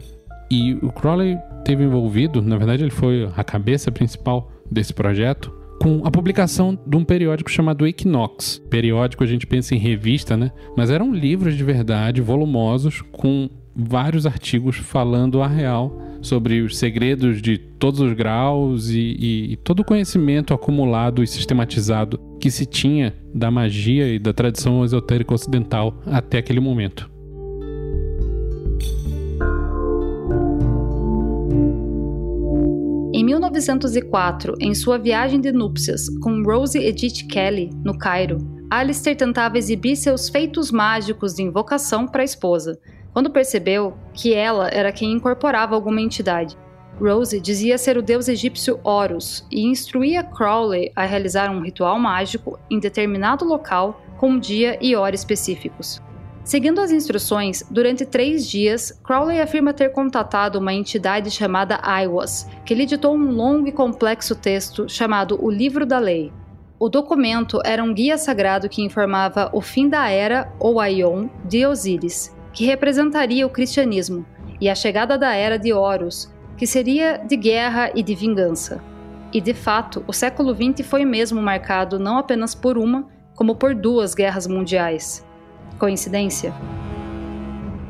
E o Crowley teve envolvido, na verdade ele foi a cabeça principal desse projeto, com a publicação de um periódico chamado Equinox. Periódico a gente pensa em revista, né? Mas eram livros de verdade, volumosos, com vários artigos falando a real sobre os segredos de todos os graus e, e, e, todo o conhecimento acumulado e sistematizado que se tinha da magia e da tradição esotérica ocidental até aquele momento. Em 1904, em sua viagem de núpcias com Rose Edith Kelly, no Cairo, Alistair tentava exibir seus feitos mágicos de invocação para a esposa, quando percebeu que ela era quem incorporava alguma entidade. Rose dizia ser o deus egípcio Horus e instruía Crowley a realizar um ritual mágico em determinado local com dia e hora específicos. Seguindo as instruções, durante três dias, Crowley afirma ter contatado uma entidade chamada Aiwas, que lhe ditou um longo e complexo texto chamado O Livro da Lei. O documento era um guia sagrado que informava o fim da era, ou Aion, de Osíris, que representaria o cristianismo, e a chegada da era de Horus, que seria de guerra e de vingança. E de fato, o século XX foi mesmo marcado não apenas por uma, como por duas guerras mundiais. Coincidência?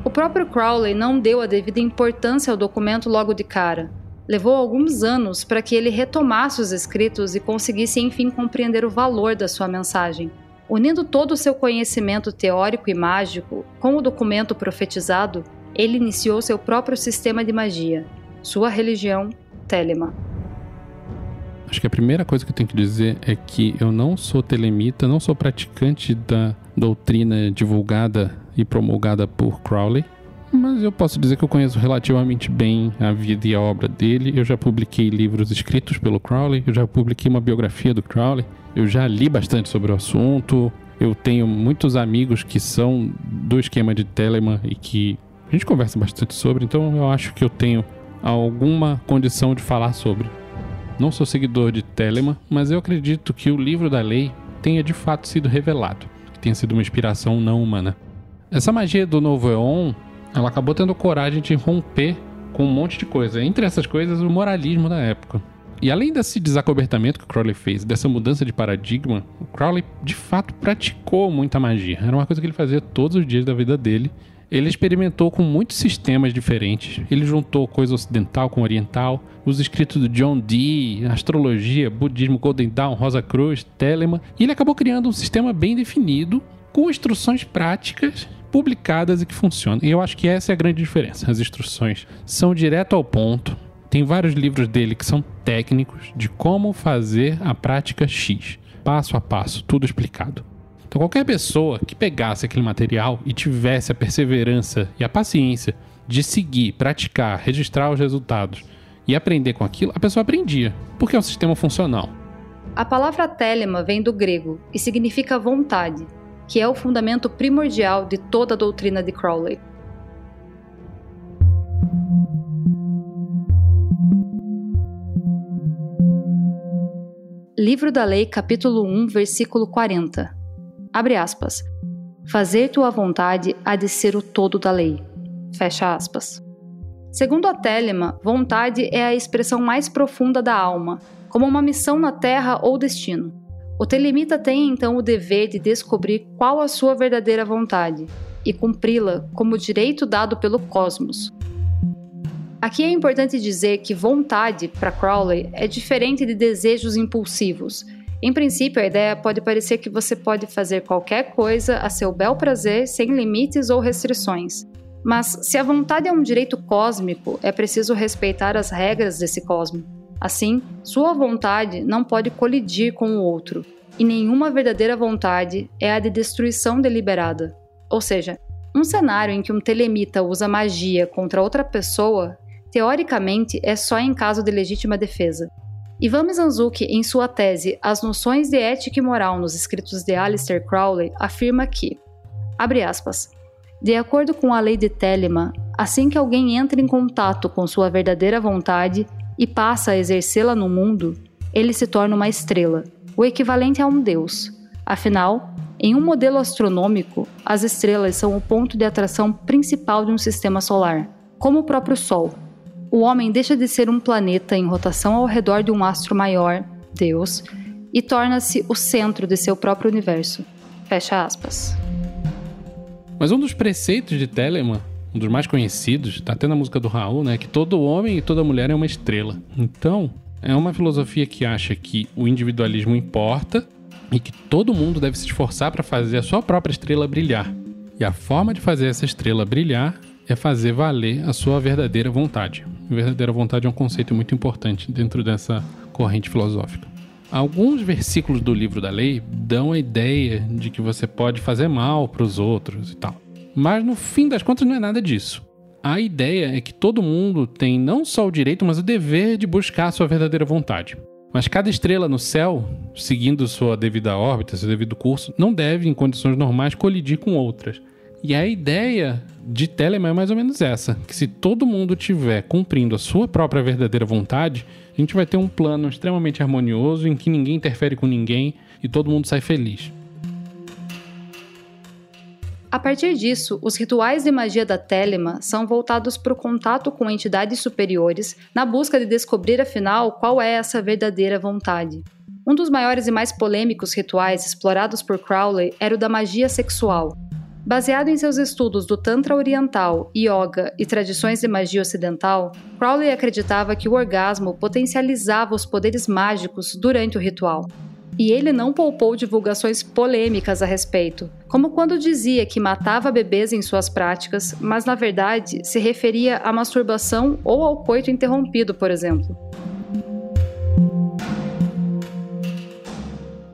O próprio Crowley não deu a devida importância ao documento logo de cara. Levou alguns anos para que ele retomasse os escritos e conseguisse enfim compreender o valor da sua mensagem. Unindo todo o seu conhecimento teórico e mágico com o documento profetizado, ele iniciou seu próprio sistema de magia, sua religião, Telema. Acho que a primeira coisa que eu tenho que dizer é que eu não sou telemita, não sou praticante da doutrina divulgada e promulgada por Crowley, mas eu posso dizer que eu conheço relativamente bem a vida e a obra dele. Eu já publiquei livros escritos pelo Crowley, eu já publiquei uma biografia do Crowley, eu já li bastante sobre o assunto. Eu tenho muitos amigos que são do esquema de Telemann e que a gente conversa bastante sobre, então eu acho que eu tenho alguma condição de falar sobre. Não sou seguidor de Telemann, mas eu acredito que o livro da lei tenha de fato sido revelado, que tenha sido uma inspiração não humana. Essa magia do novo Eon, ela acabou tendo coragem de romper com um monte de coisa. Entre essas coisas, o moralismo da época. E além desse desacobertamento que o Crowley fez, dessa mudança de paradigma, o Crowley de fato praticou muita magia. Era uma coisa que ele fazia todos os dias da vida dele ele experimentou com muitos sistemas diferentes. Ele juntou coisa ocidental com oriental, os escritos do John Dee, astrologia, budismo, Golden Dawn, Rosa Cruz, Telemann, e ele acabou criando um sistema bem definido, com instruções práticas publicadas e que funcionam. E eu acho que essa é a grande diferença. As instruções são direto ao ponto. Tem vários livros dele que são técnicos de como fazer a prática X, passo a passo, tudo explicado. Então, qualquer pessoa que pegasse aquele material e tivesse a perseverança e a paciência de seguir, praticar, registrar os resultados e aprender com aquilo, a pessoa aprendia, porque é um sistema funcional. A palavra telema vem do grego e significa vontade, que é o fundamento primordial de toda a doutrina de Crowley. Livro da Lei, capítulo 1, versículo 40. Abre aspas. Fazer tua vontade há de ser o todo da lei. Fecha aspas. Segundo a Telema, vontade é a expressão mais profunda da alma, como uma missão na Terra ou destino. O telemita tem então o dever de descobrir qual a sua verdadeira vontade e cumpri-la como direito dado pelo cosmos. Aqui é importante dizer que vontade, para Crowley, é diferente de desejos impulsivos em princípio, a ideia pode parecer que você pode fazer qualquer coisa a seu bel prazer, sem limites ou restrições. Mas, se a vontade é um direito cósmico, é preciso respeitar as regras desse cosmo. Assim, sua vontade não pode colidir com o outro, e nenhuma verdadeira vontade é a de destruição deliberada. Ou seja, um cenário em que um telemita usa magia contra outra pessoa, teoricamente é só em caso de legítima defesa. Ivan Mizanzuki, em sua tese As Noções de Ética e Moral nos Escritos de Aleister Crowley, afirma que, abre aspas, de acordo com a lei de Telemann, assim que alguém entra em contato com sua verdadeira vontade e passa a exercê-la no mundo, ele se torna uma estrela, o equivalente a um deus. Afinal, em um modelo astronômico, as estrelas são o ponto de atração principal de um sistema solar, como o próprio Sol. O homem deixa de ser um planeta em rotação ao redor de um astro maior, Deus, e torna-se o centro de seu próprio universo. Fecha aspas. Mas um dos preceitos de Telemann, um dos mais conhecidos, tá até na música do Raul, né, que todo homem e toda mulher é uma estrela. Então, é uma filosofia que acha que o individualismo importa e que todo mundo deve se esforçar para fazer a sua própria estrela brilhar. E a forma de fazer essa estrela brilhar é fazer valer a sua verdadeira vontade. Verdadeira vontade é um conceito muito importante dentro dessa corrente filosófica. Alguns versículos do livro da lei dão a ideia de que você pode fazer mal para os outros e tal. Mas no fim das contas não é nada disso. A ideia é que todo mundo tem não só o direito, mas o dever de buscar a sua verdadeira vontade. Mas cada estrela no céu, seguindo sua devida órbita, seu devido curso, não deve, em condições normais, colidir com outras. E a ideia de Telemann é mais ou menos essa: que se todo mundo estiver cumprindo a sua própria verdadeira vontade, a gente vai ter um plano extremamente harmonioso em que ninguém interfere com ninguém e todo mundo sai feliz. A partir disso, os rituais de magia da Telema são voltados para o contato com entidades superiores, na busca de descobrir afinal qual é essa verdadeira vontade. Um dos maiores e mais polêmicos rituais explorados por Crowley era o da magia sexual, Baseado em seus estudos do Tantra Oriental, Yoga e tradições de magia ocidental, Crowley acreditava que o orgasmo potencializava os poderes mágicos durante o ritual. E ele não poupou divulgações polêmicas a respeito, como quando dizia que matava bebês em suas práticas, mas na verdade se referia à masturbação ou ao coito interrompido, por exemplo.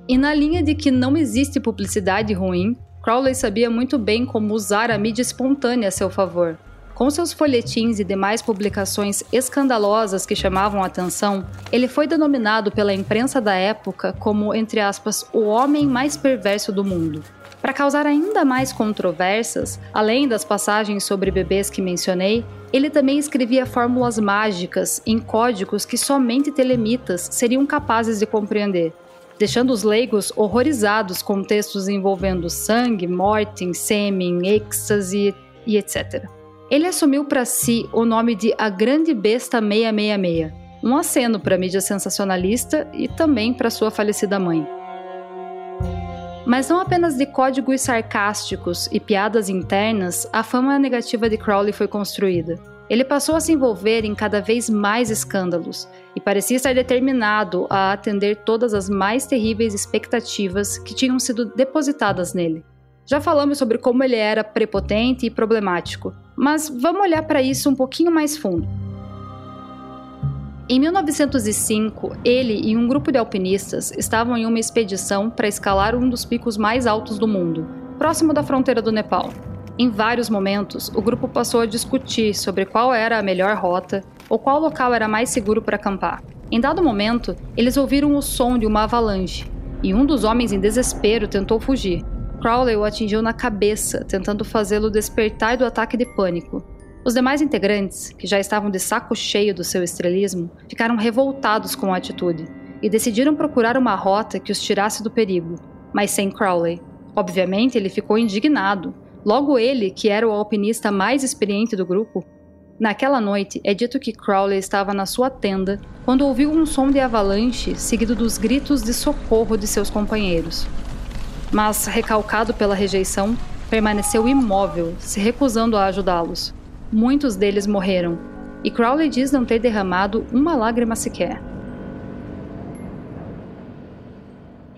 E na linha de que não existe publicidade ruim, Crowley sabia muito bem como usar a mídia espontânea a seu favor. Com seus folhetins e demais publicações escandalosas que chamavam a atenção, ele foi denominado pela imprensa da época como, entre aspas, o homem mais perverso do mundo. Para causar ainda mais controvérsias, além das passagens sobre bebês que mencionei, ele também escrevia fórmulas mágicas em códigos que somente telemitas seriam capazes de compreender, deixando os leigos horrorizados com textos envolvendo sangue, morte, sêmen, êxtase e etc. Ele assumiu para si o nome de A Grande Besta 666, um aceno para a mídia sensacionalista e também para sua falecida mãe. Mas não apenas de códigos sarcásticos e piadas internas, a fama negativa de Crowley foi construída. Ele passou a se envolver em cada vez mais escândalos e parecia estar determinado a atender todas as mais terríveis expectativas que tinham sido depositadas nele. Já falamos sobre como ele era prepotente e problemático, mas vamos olhar para isso um pouquinho mais fundo. Em 1905, ele e um grupo de alpinistas estavam em uma expedição para escalar um dos picos mais altos do mundo, próximo da fronteira do Nepal. Em vários momentos, o grupo passou a discutir sobre qual era a melhor rota ou qual local era mais seguro para acampar. Em dado momento, eles ouviram o som de uma avalanche e um dos homens, em desespero, tentou fugir. Crowley o atingiu na cabeça, tentando fazê-lo despertar do ataque de pânico. Os demais integrantes, que já estavam de saco cheio do seu estrelismo, ficaram revoltados com a atitude e decidiram procurar uma rota que os tirasse do perigo, mas sem Crowley. Obviamente, ele ficou indignado Logo ele, que era o alpinista mais experiente do grupo, Naquela noite, é dito que Crowley estava na sua tenda quando ouviu um som de avalanche seguido dos gritos de socorro de seus companheiros. Mas, recalcado pela rejeição, permaneceu imóvel, se recusando a ajudá-los. Muitos deles morreram, e Crowley diz não ter derramado uma lágrima sequer.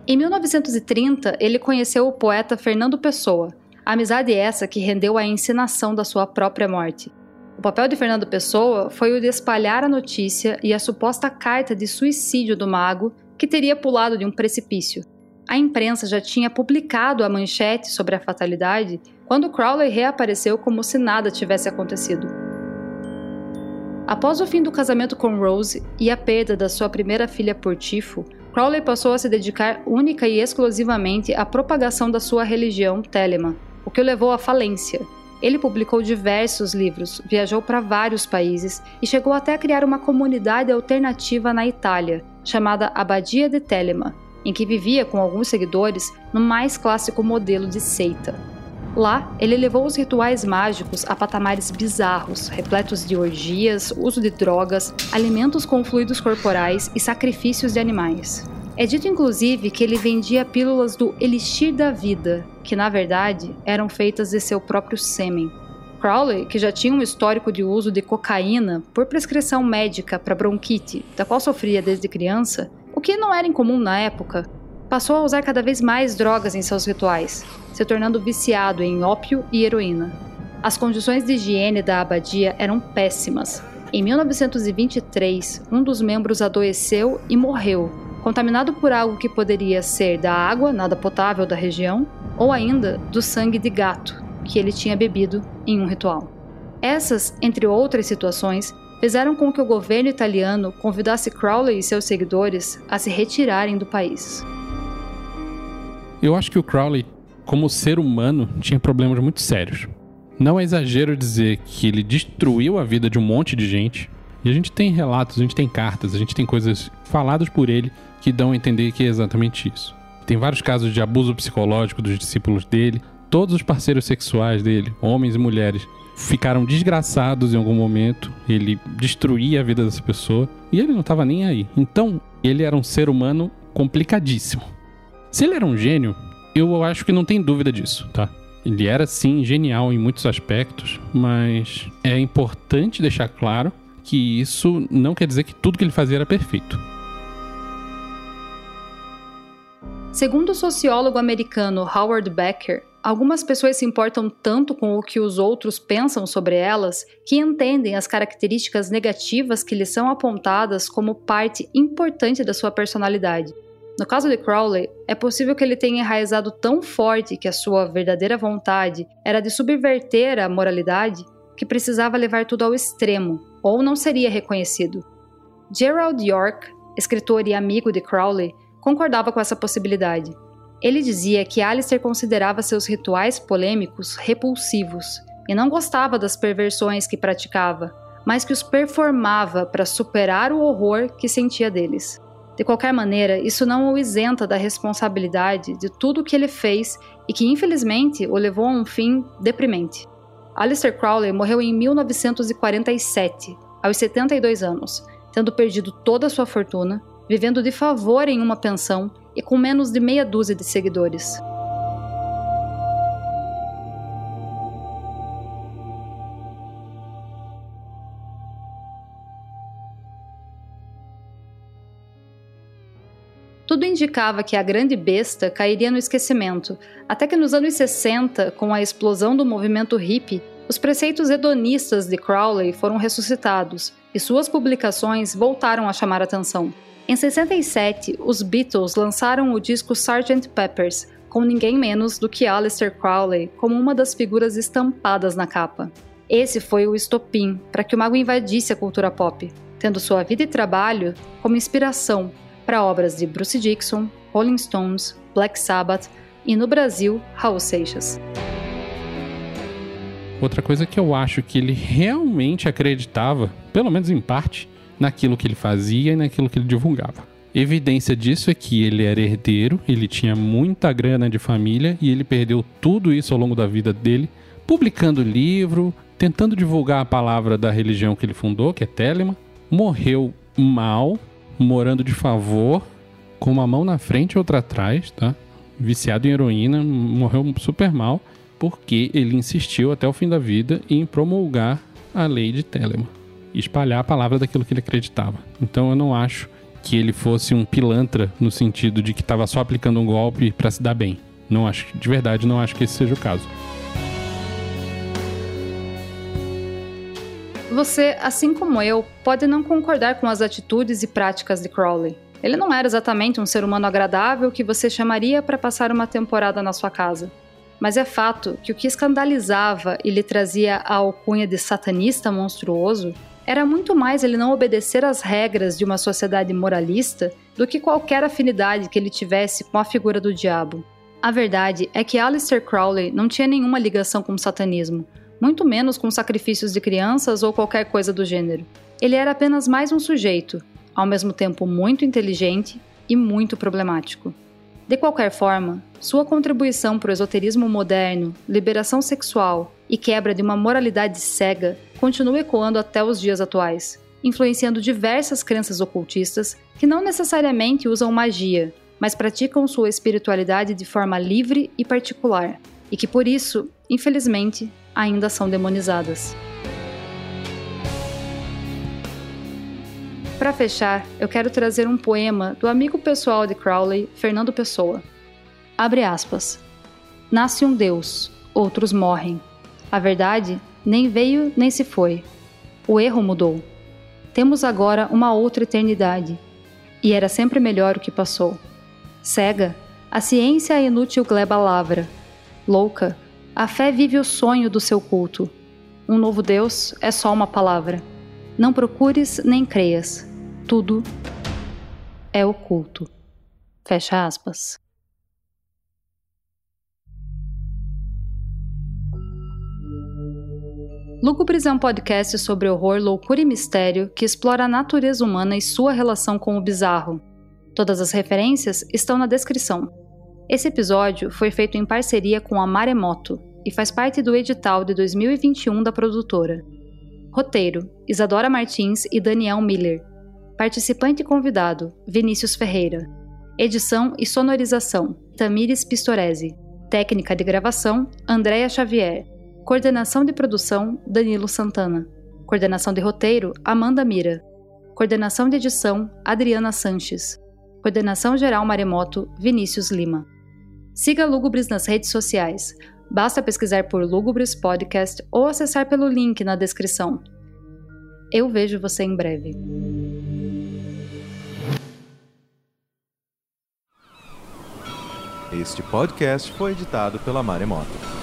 Em 1930, ele conheceu o poeta Fernando Pessoa, Amizade essa que rendeu a encenação da sua própria morte. O papel de Fernando Pessoa foi o de espalhar a notícia e a suposta carta de suicídio do mago que teria pulado de um precipício. A imprensa já tinha publicado a manchete sobre a fatalidade quando Crowley reapareceu como se nada tivesse acontecido. Após o fim do casamento com Rose e a perda da sua primeira filha por tifo, Crowley passou a se dedicar única e exclusivamente à propagação da sua religião Telemann, o que o levou à falência. Ele publicou diversos livros, viajou para vários países e chegou até a criar uma comunidade alternativa na Itália, chamada Abadia de Telema, em que vivia com alguns seguidores no mais clássico modelo de seita. Lá, ele levou os rituais mágicos a patamares bizarros, repletos de orgias, uso de drogas, alimentos com fluidos corporais e sacrifícios de animais. É dito inclusive que ele vendia pílulas do Elixir da Vida, que na verdade eram feitas de seu próprio sêmen. Crowley, que já tinha um histórico de uso de cocaína por prescrição médica para bronquite, da qual sofria desde criança, o que não era incomum na época, passou a usar cada vez mais drogas em seus rituais, se tornando viciado em ópio e heroína. As condições de higiene da abadia eram péssimas. Em 1923, um dos membros adoeceu e morreu, contaminado por algo que poderia ser da água nada potável da região ou ainda do sangue de gato que ele tinha bebido em um ritual. Essas, entre outras situações, fizeram com que o governo italiano convidasse Crowley e seus seguidores a se retirarem do país. Eu acho que o Crowley, como ser humano, tinha problemas muito sérios. Não é exagero dizer que ele destruiu a vida de um monte de gente. E a gente tem relatos, a gente tem cartas, a gente tem coisas faladas por ele que dão a entender que é exatamente isso. Tem vários casos de abuso psicológico dos discípulos dele. Todos os parceiros sexuais dele, homens e mulheres, ficaram desgraçados em algum momento. Ele destruía a vida dessa pessoa e ele não estava nem aí. Então, ele era um ser humano complicadíssimo. Se ele era um gênio, eu acho que não tem dúvida disso, tá? Ele era sim genial em muitos aspectos, mas é importante deixar claro que isso não quer dizer que tudo que ele fazia era perfeito. Segundo o sociólogo americano Howard Becker, algumas pessoas se importam tanto com o que os outros pensam sobre elas que entendem as características negativas que lhes são apontadas como parte importante da sua personalidade. No caso de Crowley, é possível que ele tenha enraizado tão forte que a sua verdadeira vontade era de subverter a moralidade que precisava levar tudo ao extremo, ou não seria reconhecido. Gerald York, escritor e amigo de Crowley, concordava com essa possibilidade. Ele dizia que Alistair considerava seus rituais polêmicos repulsivos e não gostava das perversões que praticava, mas que os performava para superar o horror que sentia deles. De qualquer maneira, isso não o isenta da responsabilidade de tudo o que ele fez e que infelizmente o levou a um fim deprimente. Aleister Crowley morreu em 1947, aos 72 anos, tendo perdido toda a sua fortuna, vivendo de favor em uma pensão e com menos de meia dúzia de seguidores. Tudo indicava que a grande besta cairia no esquecimento, até que nos anos 60, com a explosão do movimento hippie, os preceitos hedonistas de Crowley foram ressuscitados e suas publicações voltaram a chamar atenção. Em 67, os Beatles lançaram o disco Sgt. Peppers, com ninguém menos do que Aleister Crowley como uma das figuras estampadas na capa. Esse foi o estopim para que o mago invadisse a cultura pop, tendo sua vida e trabalho como inspiração para obras de Bruce Dixon, Rolling Stones, Black Sabbath e, no Brasil, Raul Seixas. Outra coisa que eu acho que ele realmente acreditava, pelo menos em parte, naquilo que ele fazia e naquilo que ele divulgava. Evidência disso é que ele era herdeiro, ele tinha muita grana de família e ele perdeu tudo isso ao longo da vida dele, publicando livro, tentando divulgar a palavra da religião que ele fundou, que é Telema. Morreu mal, morando de favor, com uma mão na frente e outra atrás, tá? Viciado em heroína, morreu super mal, porque ele insistiu até o fim da vida em promulgar a lei de Telemann, espalhar a palavra daquilo que ele acreditava. Então eu não acho que ele fosse um pilantra no sentido de que estava só aplicando um golpe para se dar bem. Não acho, de verdade, não acho que esse seja o caso. Você, assim como eu, pode não concordar com as atitudes e práticas de Crowley. Ele não era exatamente um ser humano agradável que você chamaria para passar uma temporada na sua casa. Mas é fato que o que escandalizava e lhe trazia a alcunha de satanista monstruoso era muito mais ele não obedecer às regras de uma sociedade moralista do que qualquer afinidade que ele tivesse com a figura do diabo. A verdade é que Aleister Crowley não tinha nenhuma ligação com o satanismo, muito menos com sacrifícios de crianças ou qualquer coisa do gênero. Ele era apenas mais um sujeito, ao mesmo tempo muito inteligente, e muito problemático. De qualquer forma, sua contribuição para o esoterismo moderno, liberação sexual e quebra de uma moralidade cega continua ecoando até os dias atuais, influenciando diversas crenças ocultistas que não necessariamente usam magia, mas praticam sua espiritualidade de forma livre e particular, e que por isso, infelizmente, ainda são demonizadas. Para fechar, eu quero trazer um poema do amigo pessoal de Crowley, Fernando Pessoa. Abre aspas. Nasce um Deus, outros morrem. A verdade nem veio nem se foi. O erro mudou. Temos agora uma outra eternidade. E era sempre melhor o que passou. Cega, a ciência a inútil gleba lavra. Louca, a fé vive o sonho do seu culto. Um novo Deus é só uma palavra. Não procures nem creias tudo é oculto. Fecha aspas. Lúgubres é um podcast sobre horror, loucura e mistério que explora a natureza humana e sua relação com o bizarro. Todas as referências estão na descrição. Esse episódio foi feito em parceria com a Maremoto e faz parte do edital de 2021 da produtora. Roteiro: Isadora Martins e Daniel Miller. Participante convidado: Vinícius Ferreira. Edição e sonorização: Tamires Pistoresi. Técnica de gravação: Andréa Xavier. Coordenação de produção: Danilo Santana. Coordenação de roteiro: Amanda Mira. Coordenação de edição: Adriana Sanches. Coordenação geral Maremoto: Vinícius Lima. Siga Lugubres nas redes sociais. Basta pesquisar por Lugubres Podcast ou acessar pelo link na descrição. Eu vejo você em breve. Este podcast foi editado pela Maremoto.